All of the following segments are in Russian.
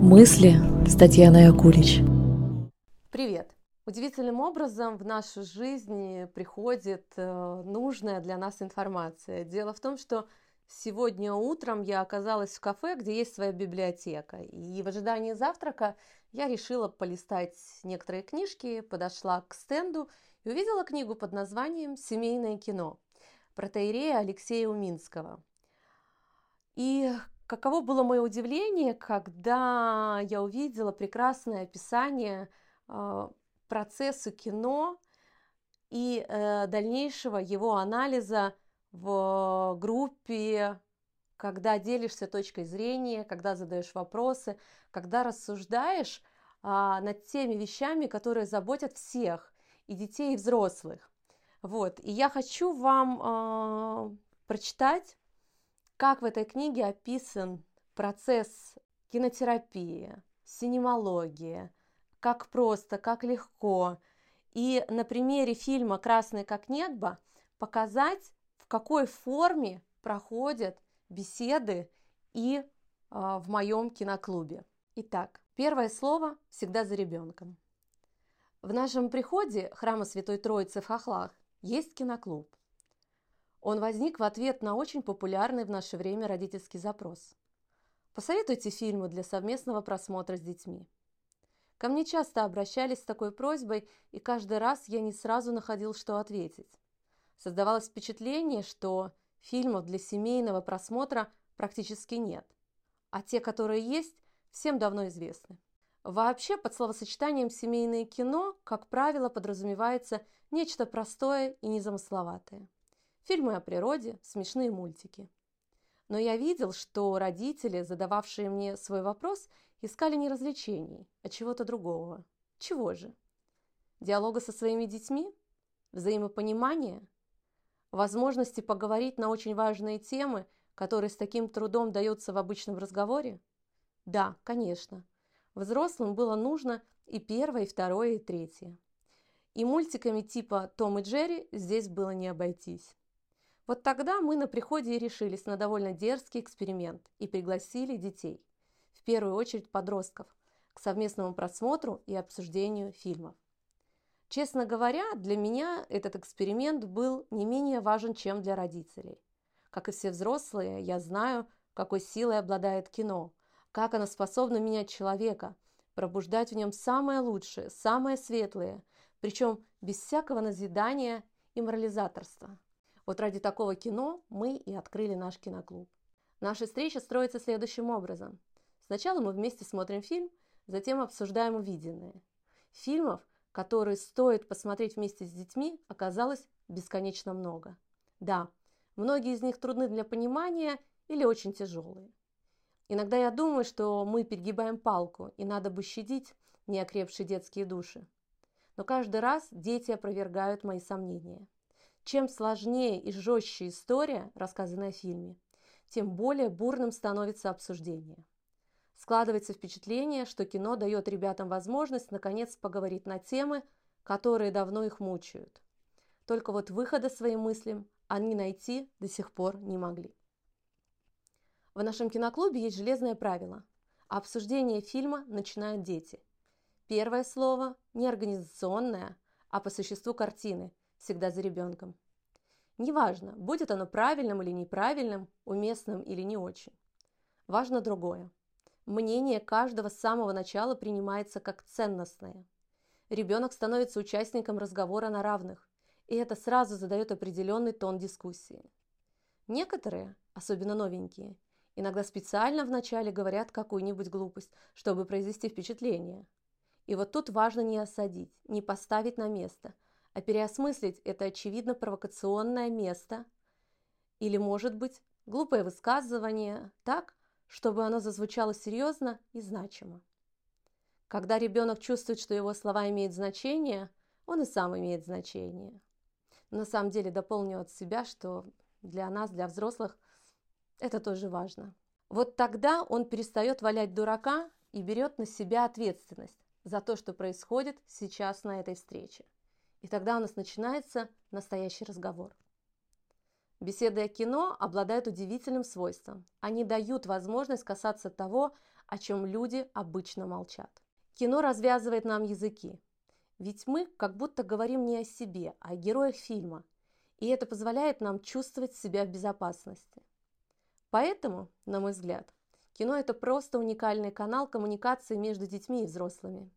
Мысли с Татьяной Акулич. Привет! Удивительным образом в нашу жизнь приходит э, нужная для нас информация. Дело в том, что сегодня утром я оказалась в кафе, где есть своя библиотека. И в ожидании завтрака я решила полистать некоторые книжки, подошла к стенду и увидела книгу под названием «Семейное кино» протеерея Алексея Уминского. И каково было мое удивление, когда я увидела прекрасное описание э, процесса кино и э, дальнейшего его анализа в группе, когда делишься точкой зрения, когда задаешь вопросы, когда рассуждаешь а, над теми вещами, которые заботят всех, и детей, и взрослых. Вот, и я хочу вам э, прочитать как в этой книге описан процесс кинотерапии, синемологии, как просто, как легко. И на примере фильма «Красный как небо» показать, в какой форме проходят беседы и э, в моем киноклубе. Итак, первое слово всегда за ребенком. В нашем приходе храма Святой Троицы в Хохлах есть киноклуб. Он возник в ответ на очень популярный в наше время родительский запрос. Посоветуйте фильмы для совместного просмотра с детьми. Ко мне часто обращались с такой просьбой, и каждый раз я не сразу находил, что ответить. Создавалось впечатление, что фильмов для семейного просмотра практически нет, а те, которые есть, всем давно известны. Вообще под словосочетанием «семейное кино», как правило, подразумевается нечто простое и незамысловатое фильмы о природе, смешные мультики. Но я видел, что родители, задававшие мне свой вопрос, искали не развлечений, а чего-то другого. Чего же? Диалога со своими детьми? Взаимопонимания? Возможности поговорить на очень важные темы, которые с таким трудом даются в обычном разговоре? Да, конечно. Взрослым было нужно и первое, и второе, и третье. И мультиками типа «Том и Джерри» здесь было не обойтись. Вот тогда мы на приходе и решились на довольно дерзкий эксперимент и пригласили детей, в первую очередь подростков, к совместному просмотру и обсуждению фильмов. Честно говоря, для меня этот эксперимент был не менее важен, чем для родителей. Как и все взрослые, я знаю, какой силой обладает кино, как оно способно менять человека, пробуждать в нем самое лучшее, самое светлое, причем без всякого назидания и морализаторства. Вот ради такого кино мы и открыли наш киноклуб. Наша встреча строится следующим образом. Сначала мы вместе смотрим фильм, затем обсуждаем увиденное. Фильмов, которые стоит посмотреть вместе с детьми, оказалось бесконечно много. Да, многие из них трудны для понимания или очень тяжелые. Иногда я думаю, что мы перегибаем палку, и надо бы щадить неокрепшие детские души. Но каждый раз дети опровергают мои сомнения – чем сложнее и жестче история, рассказанная в фильме, тем более бурным становится обсуждение. Складывается впечатление, что кино дает ребятам возможность наконец поговорить на темы, которые давно их мучают. Только вот выхода своим мыслям они найти до сих пор не могли. В нашем киноклубе есть железное правило. Обсуждение фильма начинают дети. Первое слово не организационное, а по существу картины, всегда за ребенком. Неважно, будет оно правильным или неправильным, уместным или не очень. Важно другое. Мнение каждого с самого начала принимается как ценностное. Ребенок становится участником разговора на равных, и это сразу задает определенный тон дискуссии. Некоторые, особенно новенькие, иногда специально вначале говорят какую-нибудь глупость, чтобы произвести впечатление. И вот тут важно не осадить, не поставить на место – а переосмыслить это очевидно провокационное место или, может быть, глупое высказывание так, чтобы оно зазвучало серьезно и значимо. Когда ребенок чувствует, что его слова имеют значение, он и сам имеет значение. На самом деле дополню от себя, что для нас, для взрослых, это тоже важно. Вот тогда он перестает валять дурака и берет на себя ответственность за то, что происходит сейчас на этой встрече. И тогда у нас начинается настоящий разговор. Беседы о кино обладают удивительным свойством. Они дают возможность касаться того, о чем люди обычно молчат. Кино развязывает нам языки. Ведь мы как будто говорим не о себе, а о героях фильма. И это позволяет нам чувствовать себя в безопасности. Поэтому, на мой взгляд, кино – это просто уникальный канал коммуникации между детьми и взрослыми.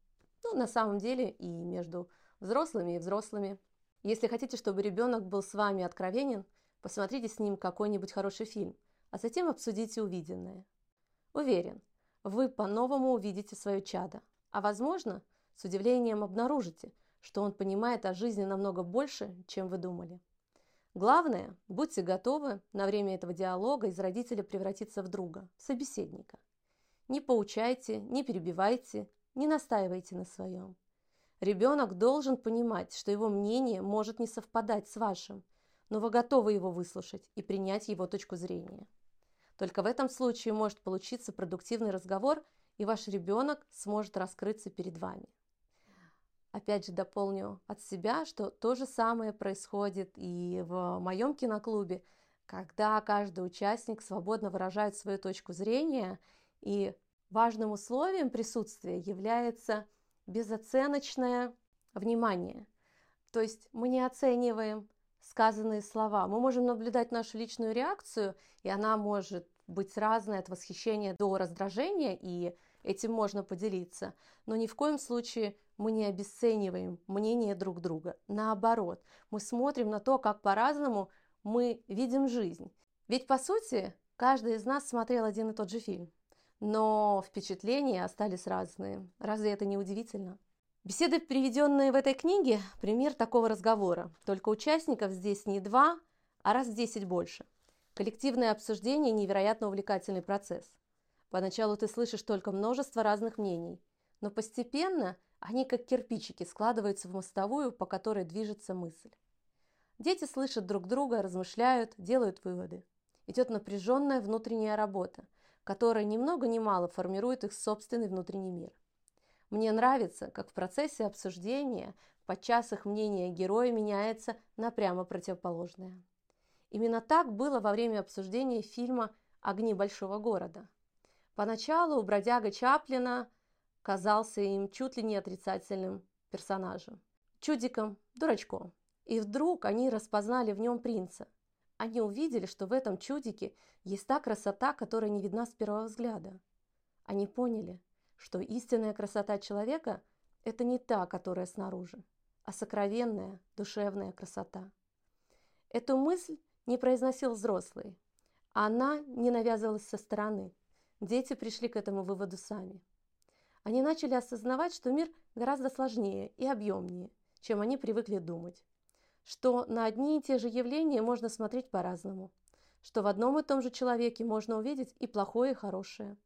Ну, на самом деле и между взрослыми и взрослыми. Если хотите, чтобы ребенок был с вами откровенен, посмотрите с ним какой-нибудь хороший фильм, а затем обсудите увиденное. Уверен, вы по-новому увидите свое чадо, а возможно, с удивлением обнаружите, что он понимает о жизни намного больше, чем вы думали. Главное, будьте готовы на время этого диалога из родителя превратиться в друга, собеседника. Не поучайте, не перебивайте, не настаивайте на своем. Ребенок должен понимать, что его мнение может не совпадать с вашим, но вы готовы его выслушать и принять его точку зрения. Только в этом случае может получиться продуктивный разговор, и ваш ребенок сможет раскрыться перед вами. Опять же дополню от себя, что то же самое происходит и в моем киноклубе, когда каждый участник свободно выражает свою точку зрения, и важным условием присутствия является – безоценочное внимание. То есть мы не оцениваем сказанные слова. Мы можем наблюдать нашу личную реакцию, и она может быть разной от восхищения до раздражения, и этим можно поделиться. Но ни в коем случае мы не обесцениваем мнение друг друга. Наоборот, мы смотрим на то, как по-разному мы видим жизнь. Ведь, по сути, каждый из нас смотрел один и тот же фильм но впечатления остались разные. Разве это не удивительно? Беседы, приведенные в этой книге, пример такого разговора. Только участников здесь не два, а раз в десять больше. Коллективное обсуждение – невероятно увлекательный процесс. Поначалу ты слышишь только множество разных мнений, но постепенно они как кирпичики складываются в мостовую, по которой движется мысль. Дети слышат друг друга, размышляют, делают выводы. Идет напряженная внутренняя работа – которая ни много ни мало формирует их собственный внутренний мир. Мне нравится, как в процессе обсуждения подчас их мнение героя меняется на прямо противоположное. Именно так было во время обсуждения фильма «Огни большого города». Поначалу бродяга Чаплина казался им чуть ли не отрицательным персонажем, чудиком, дурачком. И вдруг они распознали в нем принца – они увидели, что в этом чудике есть та красота, которая не видна с первого взгляда. Они поняли, что истинная красота человека – это не та, которая снаружи, а сокровенная, душевная красота. Эту мысль не произносил взрослый. Она не навязывалась со стороны. Дети пришли к этому выводу сами. Они начали осознавать, что мир гораздо сложнее и объемнее, чем они привыкли думать что на одни и те же явления можно смотреть по-разному, что в одном и том же человеке можно увидеть и плохое, и хорошее.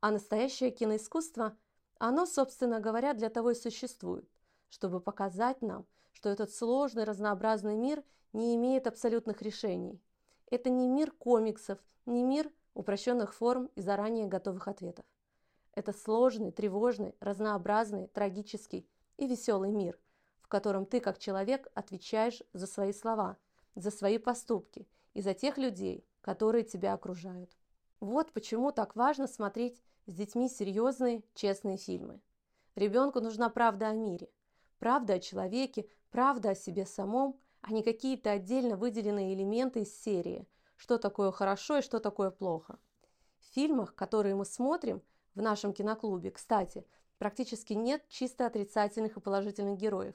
А настоящее киноискусство, оно, собственно говоря, для того и существует, чтобы показать нам, что этот сложный, разнообразный мир не имеет абсолютных решений. Это не мир комиксов, не мир упрощенных форм и заранее готовых ответов. Это сложный, тревожный, разнообразный, трагический и веселый мир – в котором ты как человек отвечаешь за свои слова, за свои поступки и за тех людей, которые тебя окружают. Вот почему так важно смотреть с детьми серьезные, честные фильмы. Ребенку нужна правда о мире, правда о человеке, правда о себе самом, а не какие-то отдельно выделенные элементы из серии, что такое хорошо и что такое плохо. В фильмах, которые мы смотрим в нашем киноклубе, кстати, практически нет чисто отрицательных и положительных героев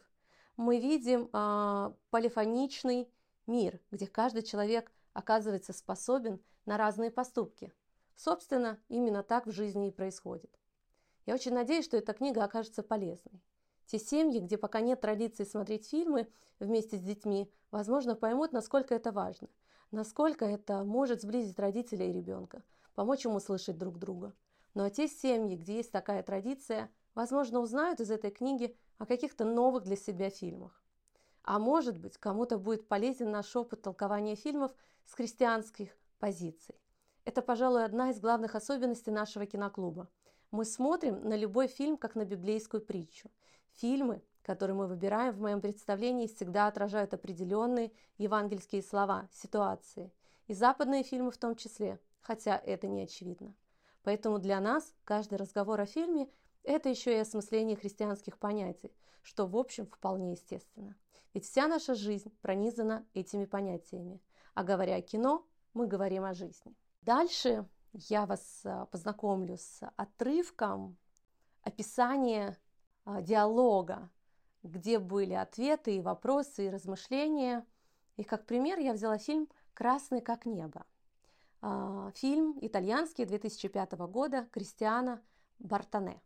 мы видим э, полифоничный мир, где каждый человек оказывается способен на разные поступки. Собственно, именно так в жизни и происходит. Я очень надеюсь, что эта книга окажется полезной. Те семьи, где пока нет традиции смотреть фильмы вместе с детьми, возможно, поймут, насколько это важно, насколько это может сблизить родителя и ребенка, помочь ему слышать друг друга. Ну а те семьи, где есть такая традиция, возможно, узнают из этой книги о каких-то новых для себя фильмах. А может быть, кому-то будет полезен наш опыт толкования фильмов с христианских позиций. Это, пожалуй, одна из главных особенностей нашего киноклуба. Мы смотрим на любой фильм как на библейскую притчу. Фильмы, которые мы выбираем в моем представлении, всегда отражают определенные евангельские слова, ситуации. И западные фильмы в том числе, хотя это не очевидно. Поэтому для нас каждый разговор о фильме – это еще и осмысление христианских понятий, что, в общем, вполне естественно. Ведь вся наша жизнь пронизана этими понятиями. А говоря о кино, мы говорим о жизни. Дальше я вас а, познакомлю с отрывком описания а, диалога, где были ответы и вопросы и размышления. И как пример я взяла фильм «Красный как небо». А, фильм итальянский 2005 года Кристиана Бартане.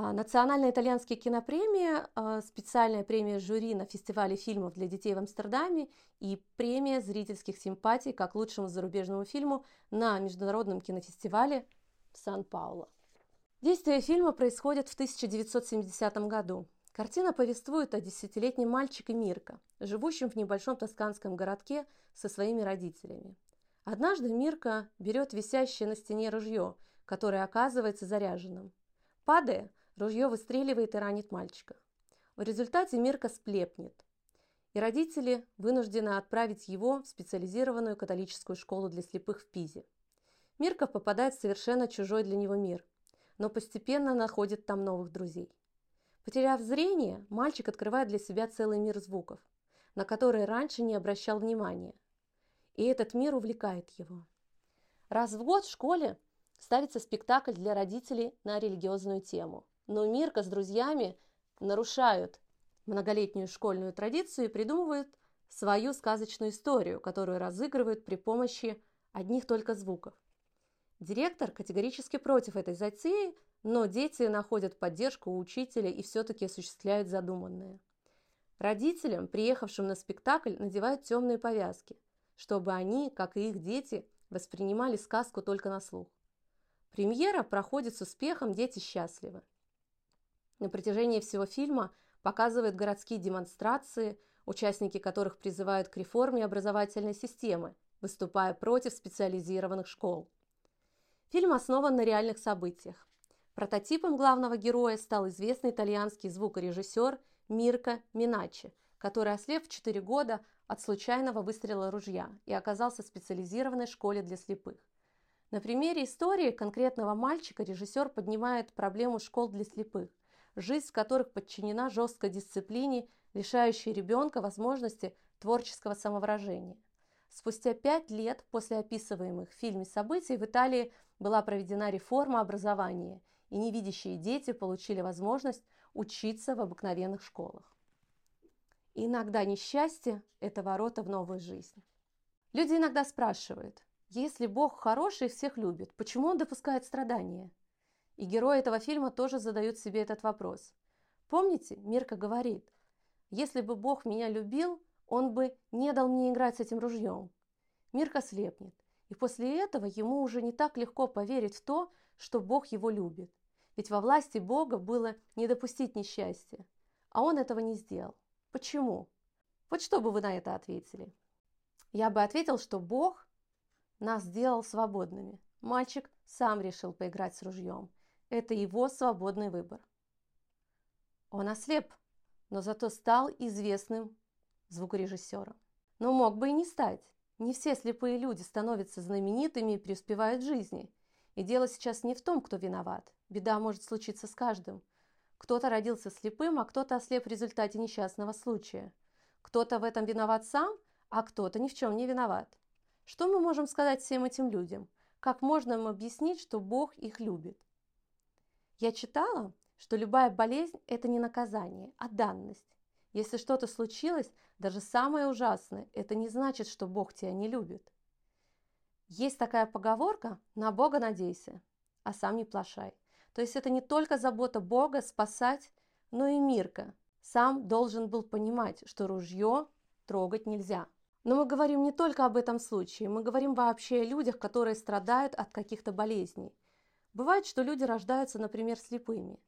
А, Национальная итальянская кинопремия, а, специальная премия жюри на фестивале фильмов для детей в Амстердаме и премия зрительских симпатий как лучшему зарубежному фильму на Международном кинофестивале в Сан-Пауло. Действие фильма происходит в 1970 году. Картина повествует о десятилетнем мальчике Мирко, живущем в небольшом тосканском городке со своими родителями. Однажды Мирка берет висящее на стене ружье, которое оказывается заряженным. Падая, ружье выстреливает и ранит мальчика. В результате Мирка сплепнет, и родители вынуждены отправить его в специализированную католическую школу для слепых в Пизе. Мирка попадает в совершенно чужой для него мир, но постепенно находит там новых друзей. Потеряв зрение, мальчик открывает для себя целый мир звуков, на которые раньше не обращал внимания – и этот мир увлекает его. Раз в год в школе ставится спектакль для родителей на религиозную тему. Но Мирка с друзьями нарушают многолетнюю школьную традицию и придумывают свою сказочную историю, которую разыгрывают при помощи одних только звуков. Директор категорически против этой затеи, но дети находят поддержку у учителя и все-таки осуществляют задуманное. Родителям, приехавшим на спектакль, надевают темные повязки – чтобы они, как и их дети, воспринимали сказку только на слух. Премьера проходит с успехом, дети счастливы. На протяжении всего фильма показывают городские демонстрации, участники которых призывают к реформе образовательной системы, выступая против специализированных школ. Фильм основан на реальных событиях. Прототипом главного героя стал известный итальянский звукорежиссер Мирко Миначи, который, ослеп в 4 года, от случайного выстрела ружья и оказался в специализированной школе для слепых. На примере истории конкретного мальчика режиссер поднимает проблему школ для слепых, жизнь в которых подчинена жесткой дисциплине, лишающей ребенка возможности творческого самовыражения. Спустя пять лет после описываемых в фильме событий в Италии была проведена реформа образования, и невидящие дети получили возможность учиться в обыкновенных школах. Иногда несчастье – это ворота в новую жизнь. Люди иногда спрашивают, если Бог хороший и всех любит, почему Он допускает страдания? И герои этого фильма тоже задают себе этот вопрос. Помните, Мирка говорит, если бы Бог меня любил, Он бы не дал мне играть с этим ружьем. Мирка слепнет, и после этого ему уже не так легко поверить в то, что Бог его любит. Ведь во власти Бога было не допустить несчастья, а он этого не сделал. Почему? Вот что бы вы на это ответили? Я бы ответил, что Бог нас сделал свободными. Мальчик сам решил поиграть с ружьем. Это его свободный выбор. Он ослеп, но зато стал известным звукорежиссером. Но мог бы и не стать. Не все слепые люди становятся знаменитыми и преуспевают в жизни. И дело сейчас не в том, кто виноват. Беда может случиться с каждым. Кто-то родился слепым, а кто-то ослеп в результате несчастного случая. Кто-то в этом виноват сам, а кто-то ни в чем не виноват. Что мы можем сказать всем этим людям? Как можно им объяснить, что Бог их любит? Я читала, что любая болезнь – это не наказание, а данность. Если что-то случилось, даже самое ужасное, это не значит, что Бог тебя не любит. Есть такая поговорка «на Бога надейся, а сам не плашай». То есть это не только забота Бога спасать, но и Мирка. Сам должен был понимать, что ружье трогать нельзя. Но мы говорим не только об этом случае, мы говорим вообще о людях, которые страдают от каких-то болезней. Бывает, что люди рождаются, например, слепыми.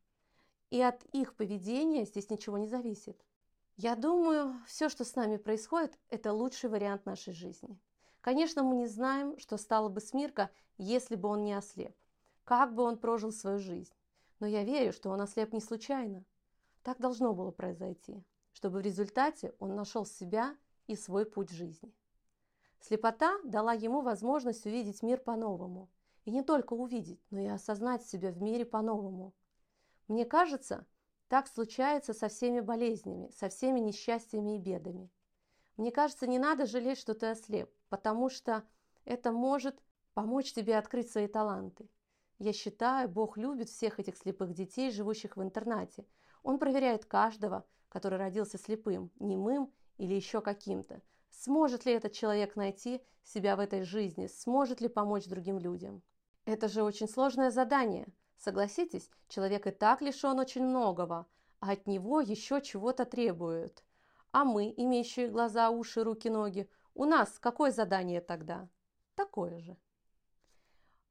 И от их поведения здесь ничего не зависит. Я думаю, все, что с нами происходит, это лучший вариант нашей жизни. Конечно, мы не знаем, что стало бы с Мирко, если бы он не ослеп как бы он прожил свою жизнь. Но я верю, что он ослеп не случайно. Так должно было произойти, чтобы в результате он нашел себя и свой путь жизни. Слепота дала ему возможность увидеть мир по-новому, И не только увидеть, но и осознать себя в мире по-новому. Мне кажется, так случается со всеми болезнями, со всеми несчастьями и бедами. Мне кажется, не надо жалеть, что ты ослеп, потому что это может помочь тебе открыть свои таланты. Я считаю, Бог любит всех этих слепых детей, живущих в интернате. Он проверяет каждого, который родился слепым, немым или еще каким-то. Сможет ли этот человек найти себя в этой жизни? Сможет ли помочь другим людям? Это же очень сложное задание. Согласитесь, человек и так лишен очень многого, а от него еще чего-то требуют. А мы, имеющие глаза, уши, руки, ноги, у нас какое задание тогда? Такое же.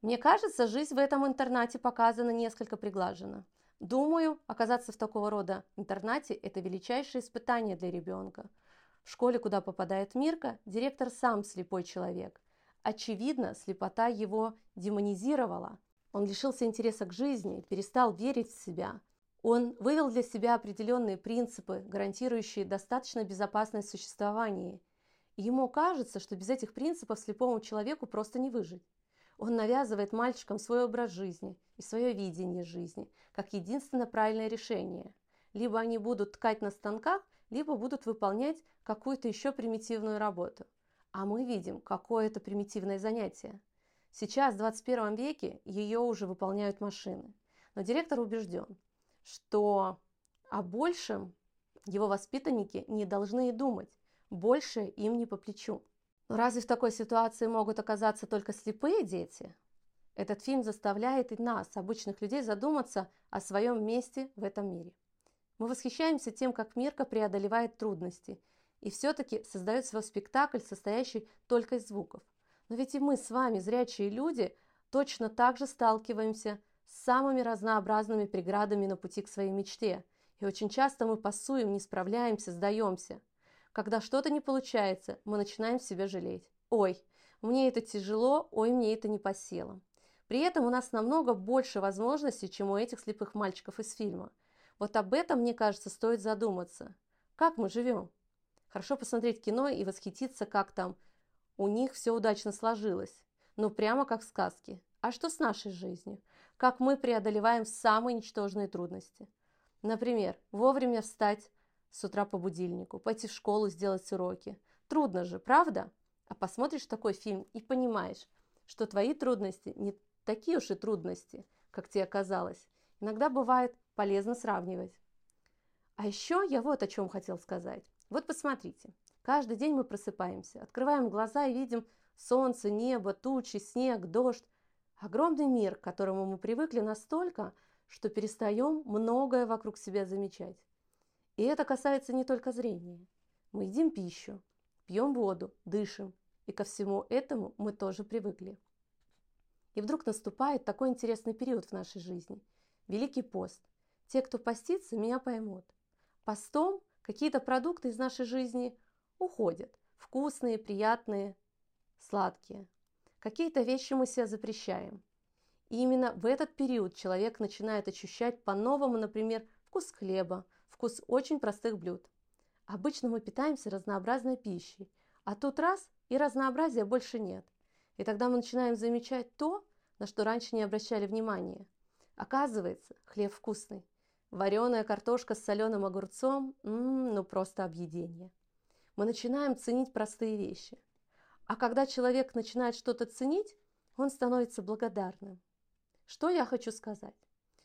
Мне кажется, жизнь в этом интернате показана несколько приглажена. Думаю, оказаться в такого рода интернате – это величайшее испытание для ребенка. В школе, куда попадает Мирка, директор сам слепой человек. Очевидно, слепота его демонизировала. Он лишился интереса к жизни, перестал верить в себя. Он вывел для себя определенные принципы, гарантирующие достаточно безопасное существование. И ему кажется, что без этих принципов слепому человеку просто не выжить. Он навязывает мальчикам свой образ жизни и свое видение жизни, как единственно правильное решение. Либо они будут ткать на станках, либо будут выполнять какую-то еще примитивную работу. А мы видим, какое это примитивное занятие. Сейчас, в 21 веке, ее уже выполняют машины. Но директор убежден, что о большем его воспитанники не должны и думать, больше им не по плечу. Но разве в такой ситуации могут оказаться только слепые дети? Этот фильм заставляет и нас, обычных людей, задуматься о своем месте в этом мире. Мы восхищаемся тем, как Мирка преодолевает трудности и все-таки создает свой спектакль, состоящий только из звуков. Но ведь и мы с вами, зрячие люди, точно так же сталкиваемся с самыми разнообразными преградами на пути к своей мечте. И очень часто мы пасуем, не справляемся, сдаемся. Когда что-то не получается, мы начинаем себя жалеть. Ой, мне это тяжело, ой, мне это не по силам. При этом у нас намного больше возможностей, чем у этих слепых мальчиков из фильма. Вот об этом, мне кажется, стоит задуматься. Как мы живем? Хорошо посмотреть кино и восхититься, как там у них все удачно сложилось. Ну, прямо как в сказке. А что с нашей жизнью? Как мы преодолеваем самые ничтожные трудности? Например, вовремя встать с утра по будильнику, пойти в школу, сделать уроки. Трудно же, правда? А посмотришь такой фильм и понимаешь, что твои трудности не такие уж и трудности, как тебе казалось. Иногда бывает полезно сравнивать. А еще я вот о чем хотел сказать. Вот посмотрите, каждый день мы просыпаемся, открываем глаза и видим солнце, небо, тучи, снег, дождь. Огромный мир, к которому мы привыкли настолько, что перестаем многое вокруг себя замечать. И это касается не только зрения. Мы едим пищу, пьем воду, дышим, и ко всему этому мы тоже привыкли. И вдруг наступает такой интересный период в нашей жизни – Великий пост. Те, кто постится, меня поймут. Постом какие-то продукты из нашей жизни уходят. Вкусные, приятные, сладкие. Какие-то вещи мы себе запрещаем. И именно в этот период человек начинает ощущать по-новому, например, вкус хлеба, вкус очень простых блюд. Обычно мы питаемся разнообразной пищей, а тут раз и разнообразия больше нет. И тогда мы начинаем замечать то, на что раньше не обращали внимания. Оказывается, хлеб вкусный. Вареная картошка с соленым огурцом – ну просто объедение. Мы начинаем ценить простые вещи. А когда человек начинает что-то ценить, он становится благодарным. Что я хочу сказать?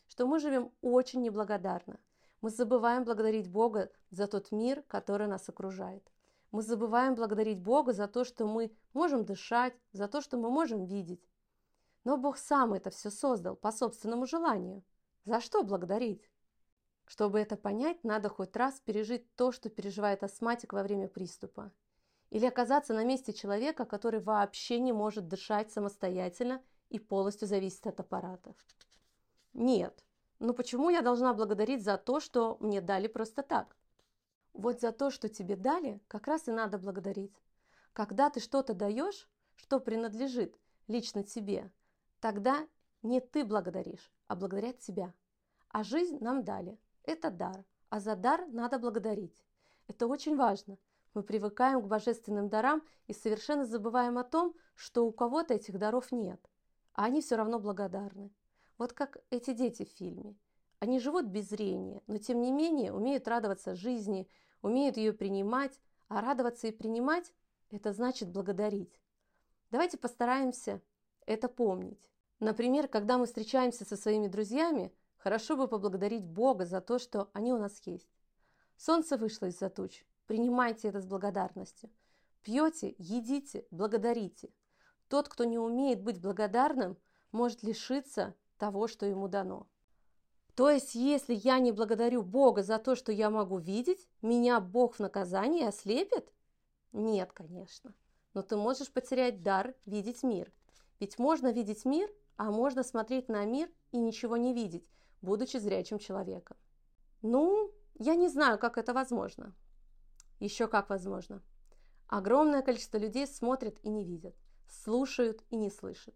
Что мы живем очень неблагодарно – мы забываем благодарить Бога за тот мир, который нас окружает. Мы забываем благодарить Бога за то, что мы можем дышать, за то, что мы можем видеть. Но Бог сам это все создал по собственному желанию. За что благодарить? Чтобы это понять, надо хоть раз пережить то, что переживает астматик во время приступа. Или оказаться на месте человека, который вообще не может дышать самостоятельно и полностью зависит от аппарата. Нет, но почему я должна благодарить за то, что мне дали просто так? Вот за то, что тебе дали, как раз и надо благодарить. Когда ты что-то даешь, что принадлежит лично тебе, тогда не ты благодаришь, а благодарят тебя. А жизнь нам дали. Это дар. А за дар надо благодарить. Это очень важно. Мы привыкаем к божественным дарам и совершенно забываем о том, что у кого-то этих даров нет. а они все равно благодарны. Вот как эти дети в фильме. Они живут без зрения, но тем не менее умеют радоваться жизни, умеют ее принимать, а радоваться и принимать – это значит благодарить. Давайте постараемся это помнить. Например, когда мы встречаемся со своими друзьями, хорошо бы поблагодарить Бога за то, что они у нас есть. Солнце вышло из-за туч. Принимайте это с благодарностью. Пьете, едите, благодарите. Тот, кто не умеет быть благодарным, может лишиться того, что ему дано. То есть, если я не благодарю Бога за то, что я могу видеть, меня Бог в наказании ослепит? Нет, конечно. Но ты можешь потерять дар видеть мир. Ведь можно видеть мир, а можно смотреть на мир и ничего не видеть, будучи зрячим человеком. Ну, я не знаю, как это возможно. Еще как возможно. Огромное количество людей смотрят и не видят, слушают и не слышат.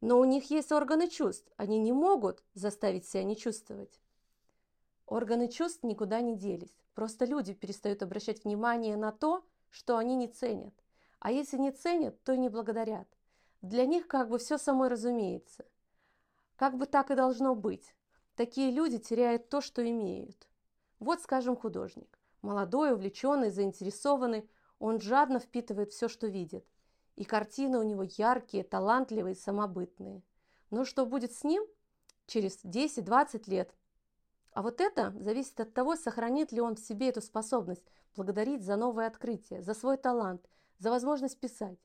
Но у них есть органы чувств, они не могут заставить себя не чувствовать. Органы чувств никуда не делись, просто люди перестают обращать внимание на то, что они не ценят. А если не ценят, то и не благодарят. Для них как бы все само разумеется. Как бы так и должно быть. Такие люди теряют то, что имеют. Вот, скажем, художник. Молодой, увлеченный, заинтересованный, он жадно впитывает все, что видит. И картины у него яркие, талантливые, самобытные. Но что будет с ним через 10-20 лет? А вот это зависит от того, сохранит ли он в себе эту способность благодарить за новое открытие, за свой талант, за возможность писать.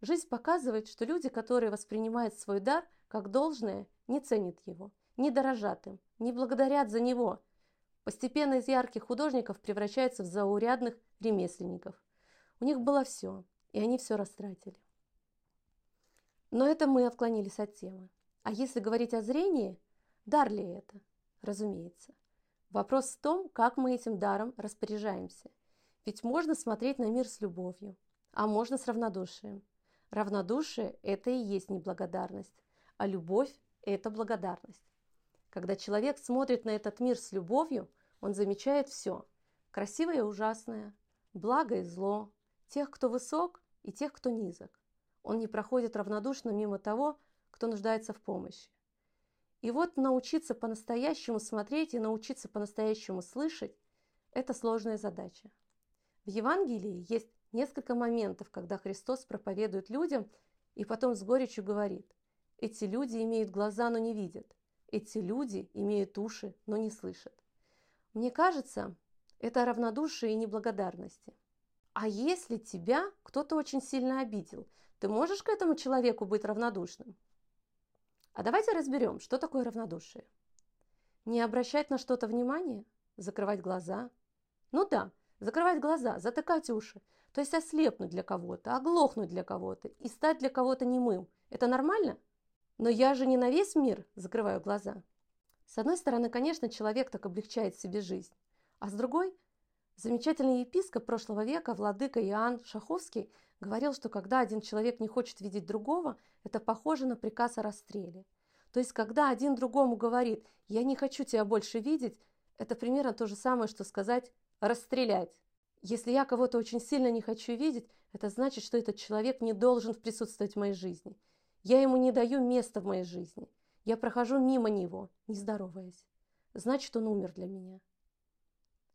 Жизнь показывает, что люди, которые воспринимают свой дар как должное, не ценят его, не дорожат им, не благодарят за него. Постепенно из ярких художников превращаются в заурядных ремесленников. У них было все, и они все растратили. Но это мы отклонились от темы. А если говорить о зрении, дар ли это? Разумеется. Вопрос в том, как мы этим даром распоряжаемся. Ведь можно смотреть на мир с любовью, а можно с равнодушием. Равнодушие – это и есть неблагодарность, а любовь – это благодарность. Когда человек смотрит на этот мир с любовью, он замечает все – красивое и ужасное, благо и зло, тех, кто высок и тех, кто низок. Он не проходит равнодушно мимо того, кто нуждается в помощи. И вот научиться по-настоящему смотреть и научиться по-настоящему слышать – это сложная задача. В Евангелии есть несколько моментов, когда Христос проповедует людям и потом с горечью говорит «Эти люди имеют глаза, но не видят. Эти люди имеют уши, но не слышат». Мне кажется, это равнодушие и неблагодарности. А если тебя кто-то очень сильно обидел, ты можешь к этому человеку быть равнодушным? А давайте разберем, что такое равнодушие. Не обращать на что-то внимание, закрывать глаза. Ну да, закрывать глаза, затыкать уши, то есть ослепнуть для кого-то, оглохнуть для кого-то и стать для кого-то немым. Это нормально? Но я же не на весь мир закрываю глаза. С одной стороны, конечно, человек так облегчает себе жизнь, а с другой – Замечательный епископ прошлого века, владыка Иоанн Шаховский, говорил, что когда один человек не хочет видеть другого, это похоже на приказ о расстреле. То есть, когда один другому говорит «я не хочу тебя больше видеть», это примерно то же самое, что сказать «расстрелять». Если я кого-то очень сильно не хочу видеть, это значит, что этот человек не должен присутствовать в моей жизни. Я ему не даю места в моей жизни. Я прохожу мимо него, не здороваясь. Значит, он умер для меня.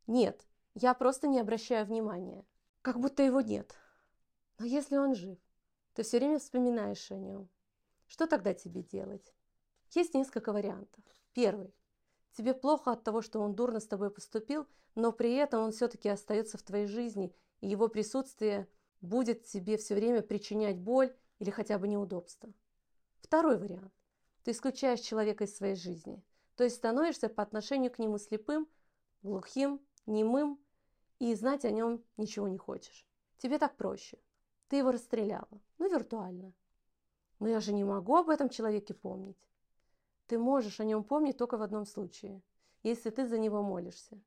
Нет, я просто не обращаю внимания, как будто его нет. Но если он жив, ты все время вспоминаешь о нем. Что тогда тебе делать? Есть несколько вариантов. Первый. Тебе плохо от того, что он дурно с тобой поступил, но при этом он все-таки остается в твоей жизни, и его присутствие будет тебе все время причинять боль или хотя бы неудобство. Второй вариант. Ты исключаешь человека из своей жизни, то есть становишься по отношению к нему слепым, глухим, немым и знать о нем ничего не хочешь. Тебе так проще. Ты его расстреляла. Ну, виртуально. Но я же не могу об этом человеке помнить. Ты можешь о нем помнить только в одном случае, если ты за него молишься.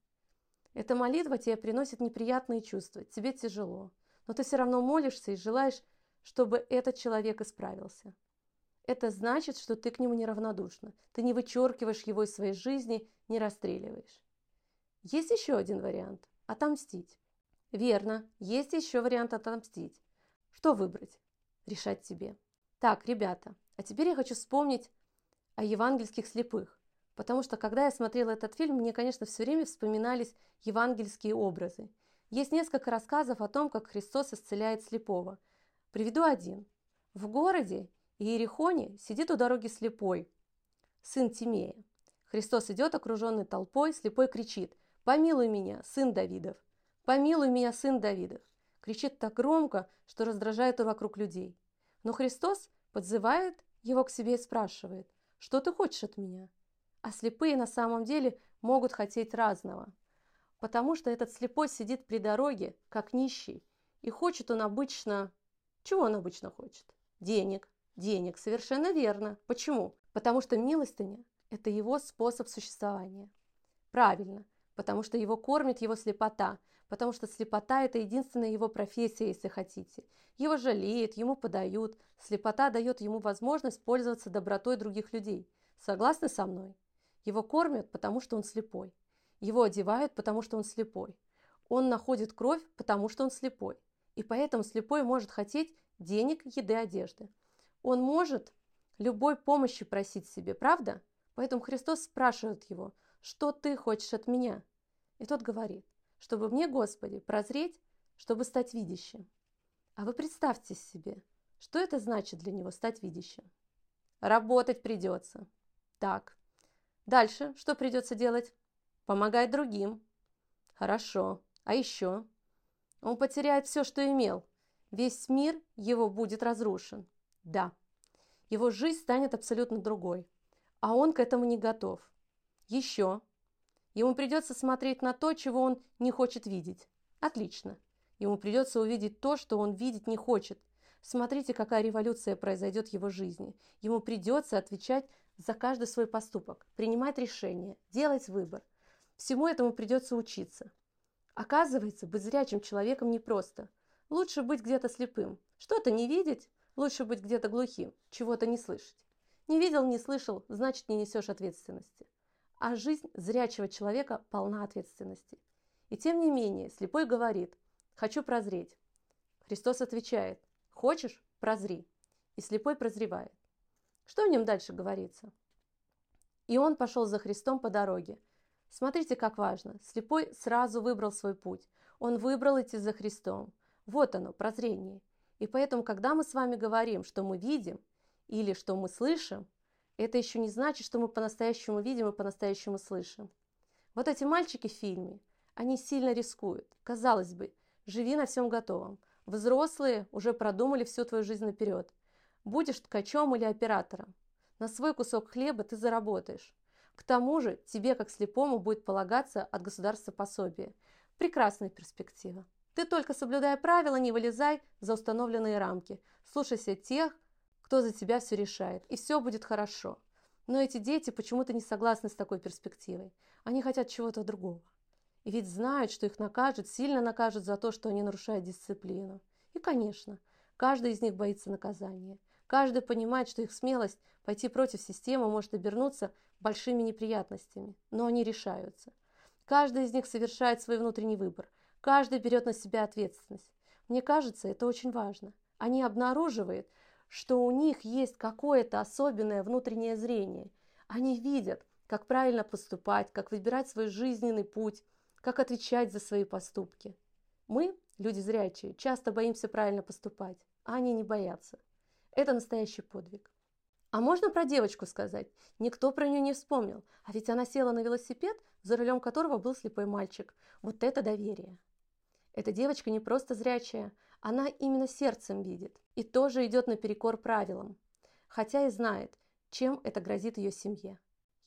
Эта молитва тебе приносит неприятные чувства, тебе тяжело, но ты все равно молишься и желаешь, чтобы этот человек исправился. Это значит, что ты к нему неравнодушна. Ты не вычеркиваешь его из своей жизни, не расстреливаешь. Есть еще один вариант. Отомстить. Верно, есть еще вариант отомстить. Что выбрать? Решать тебе. Так, ребята, а теперь я хочу вспомнить о евангельских слепых. Потому что, когда я смотрела этот фильм, мне, конечно, все время вспоминались евангельские образы. Есть несколько рассказов о том, как Христос исцеляет слепого. Приведу один. В городе Иерихоне сидит у дороги слепой, сын Тимея. Христос идет, окруженный толпой, слепой кричит «Помилуй меня, сын Давидов! Помилуй меня, сын Давидов!» Кричит так громко, что раздражает вокруг людей. Но Христос подзывает его к себе и спрашивает «Что ты хочешь от меня?» А слепые на самом деле могут хотеть разного. Потому что этот слепой сидит при дороге, как нищий, и хочет он обычно... Чего он обычно хочет? Денег. Денег, совершенно верно. Почему? Потому что милостыня – это его способ существования. Правильно, потому что его кормит его слепота, потому что слепота – это единственная его профессия, если хотите. Его жалеют, ему подают, слепота дает ему возможность пользоваться добротой других людей. Согласны со мной? Его кормят, потому что он слепой. Его одевают, потому что он слепой. Он находит кровь, потому что он слепой. И поэтому слепой может хотеть денег, еды, одежды. Он может любой помощи просить себе, правда? Поэтому Христос спрашивает его, что ты хочешь от меня? И тот говорит, чтобы мне, Господи, прозреть, чтобы стать видящим. А вы представьте себе, что это значит для него стать видящим? Работать придется. Так, Дальше что придется делать? Помогать другим. Хорошо. А еще? Он потеряет все, что имел. Весь мир его будет разрушен. Да. Его жизнь станет абсолютно другой. А он к этому не готов. Еще. Ему придется смотреть на то, чего он не хочет видеть. Отлично. Ему придется увидеть то, что он видеть не хочет. Смотрите, какая революция произойдет в его жизни. Ему придется отвечать за каждый свой поступок, принимать решения, делать выбор. Всему этому придется учиться. Оказывается, быть зрячим человеком непросто. Лучше быть где-то слепым. Что-то не видеть, лучше быть где-то глухим, чего-то не слышать. Не видел, не слышал, значит не несешь ответственности. А жизнь зрячего человека полна ответственности. И тем не менее, слепой говорит «хочу прозреть». Христос отвечает «хочешь? Прозри». И слепой прозревает. Что в нем дальше говорится? И он пошел за Христом по дороге. Смотрите, как важно. Слепой сразу выбрал свой путь. Он выбрал идти за Христом. Вот оно, прозрение. И поэтому, когда мы с вами говорим, что мы видим или что мы слышим, это еще не значит, что мы по-настоящему видим и по-настоящему слышим. Вот эти мальчики в фильме, они сильно рискуют. Казалось бы, живи на всем готовом. Взрослые уже продумали всю твою жизнь наперед. Будешь ткачом или оператором. На свой кусок хлеба ты заработаешь. К тому же тебе, как слепому, будет полагаться от государства пособие. Прекрасная перспектива. Ты только соблюдая правила, не вылезай за установленные рамки. Слушайся тех, кто за тебя все решает, и все будет хорошо. Но эти дети почему-то не согласны с такой перспективой. Они хотят чего-то другого. И ведь знают, что их накажут, сильно накажут за то, что они нарушают дисциплину. И, конечно, каждый из них боится наказания. Каждый понимает, что их смелость пойти против системы может обернуться большими неприятностями, но они решаются. Каждый из них совершает свой внутренний выбор. Каждый берет на себя ответственность. Мне кажется, это очень важно. Они обнаруживают, что у них есть какое-то особенное внутреннее зрение. Они видят, как правильно поступать, как выбирать свой жизненный путь, как отвечать за свои поступки. Мы, люди зрячие, часто боимся правильно поступать, а они не боятся. Это настоящий подвиг. А можно про девочку сказать? Никто про нее не вспомнил. А ведь она села на велосипед, за рулем которого был слепой мальчик. Вот это доверие. Эта девочка не просто зрячая, она именно сердцем видит и тоже идет наперекор правилам, хотя и знает, чем это грозит ее семье.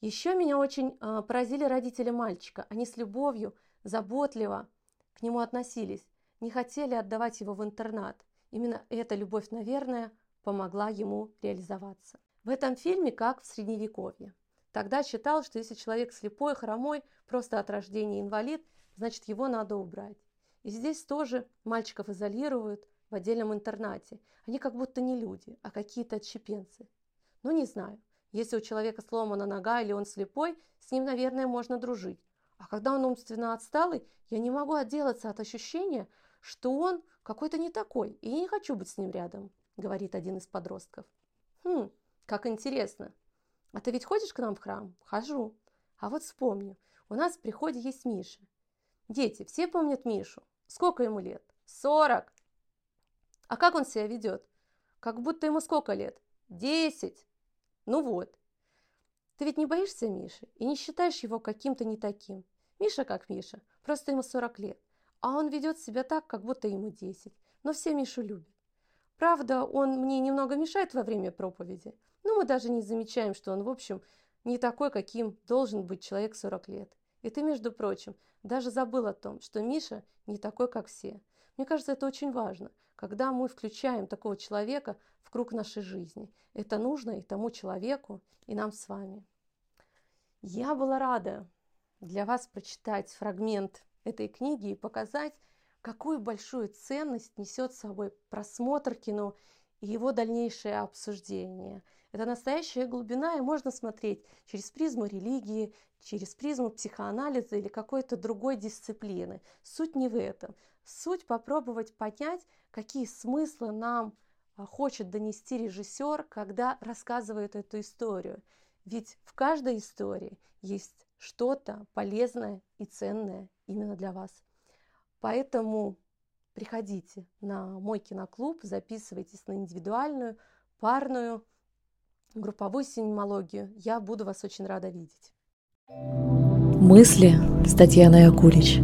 Еще меня очень э, поразили родители мальчика. Они с любовью, заботливо к нему относились, не хотели отдавать его в интернат. Именно эта любовь, наверное, помогла ему реализоваться. В этом фильме как в Средневековье. Тогда считал, что если человек слепой, хромой, просто от рождения инвалид, значит его надо убрать. И здесь тоже мальчиков изолируют в отдельном интернате. Они как будто не люди, а какие-то отщепенцы. Ну не знаю, если у человека сломана нога или он слепой, с ним, наверное, можно дружить. А когда он умственно отсталый, я не могу отделаться от ощущения, что он какой-то не такой, и я не хочу быть с ним рядом говорит один из подростков. Хм, как интересно. А ты ведь ходишь к нам в храм? Хожу. А вот вспомню, у нас в приходе есть Миша. Дети, все помнят Мишу. Сколько ему лет? Сорок. А как он себя ведет? Как будто ему сколько лет? Десять. Ну вот. Ты ведь не боишься Миши и не считаешь его каким-то не таким. Миша как Миша, просто ему 40 лет. А он ведет себя так, как будто ему 10. Но все Мишу любят. Правда, он мне немного мешает во время проповеди, но мы даже не замечаем, что он, в общем, не такой, каким должен быть человек 40 лет. И ты, между прочим, даже забыл о том, что Миша не такой, как все. Мне кажется, это очень важно, когда мы включаем такого человека в круг нашей жизни. Это нужно и тому человеку, и нам с вами. Я была рада для вас прочитать фрагмент этой книги и показать, какую большую ценность несет с собой просмотр кино и его дальнейшее обсуждение. Это настоящая глубина, и можно смотреть через призму религии, через призму психоанализа или какой-то другой дисциплины. Суть не в этом. Суть попробовать понять, какие смыслы нам а, хочет донести режиссер, когда рассказывает эту историю. Ведь в каждой истории есть что-то полезное и ценное именно для вас. Поэтому приходите на мой киноклуб, записывайтесь на индивидуальную, парную, групповую синемологию. Я буду вас очень рада видеть. Мысли с Татьяной Акулич.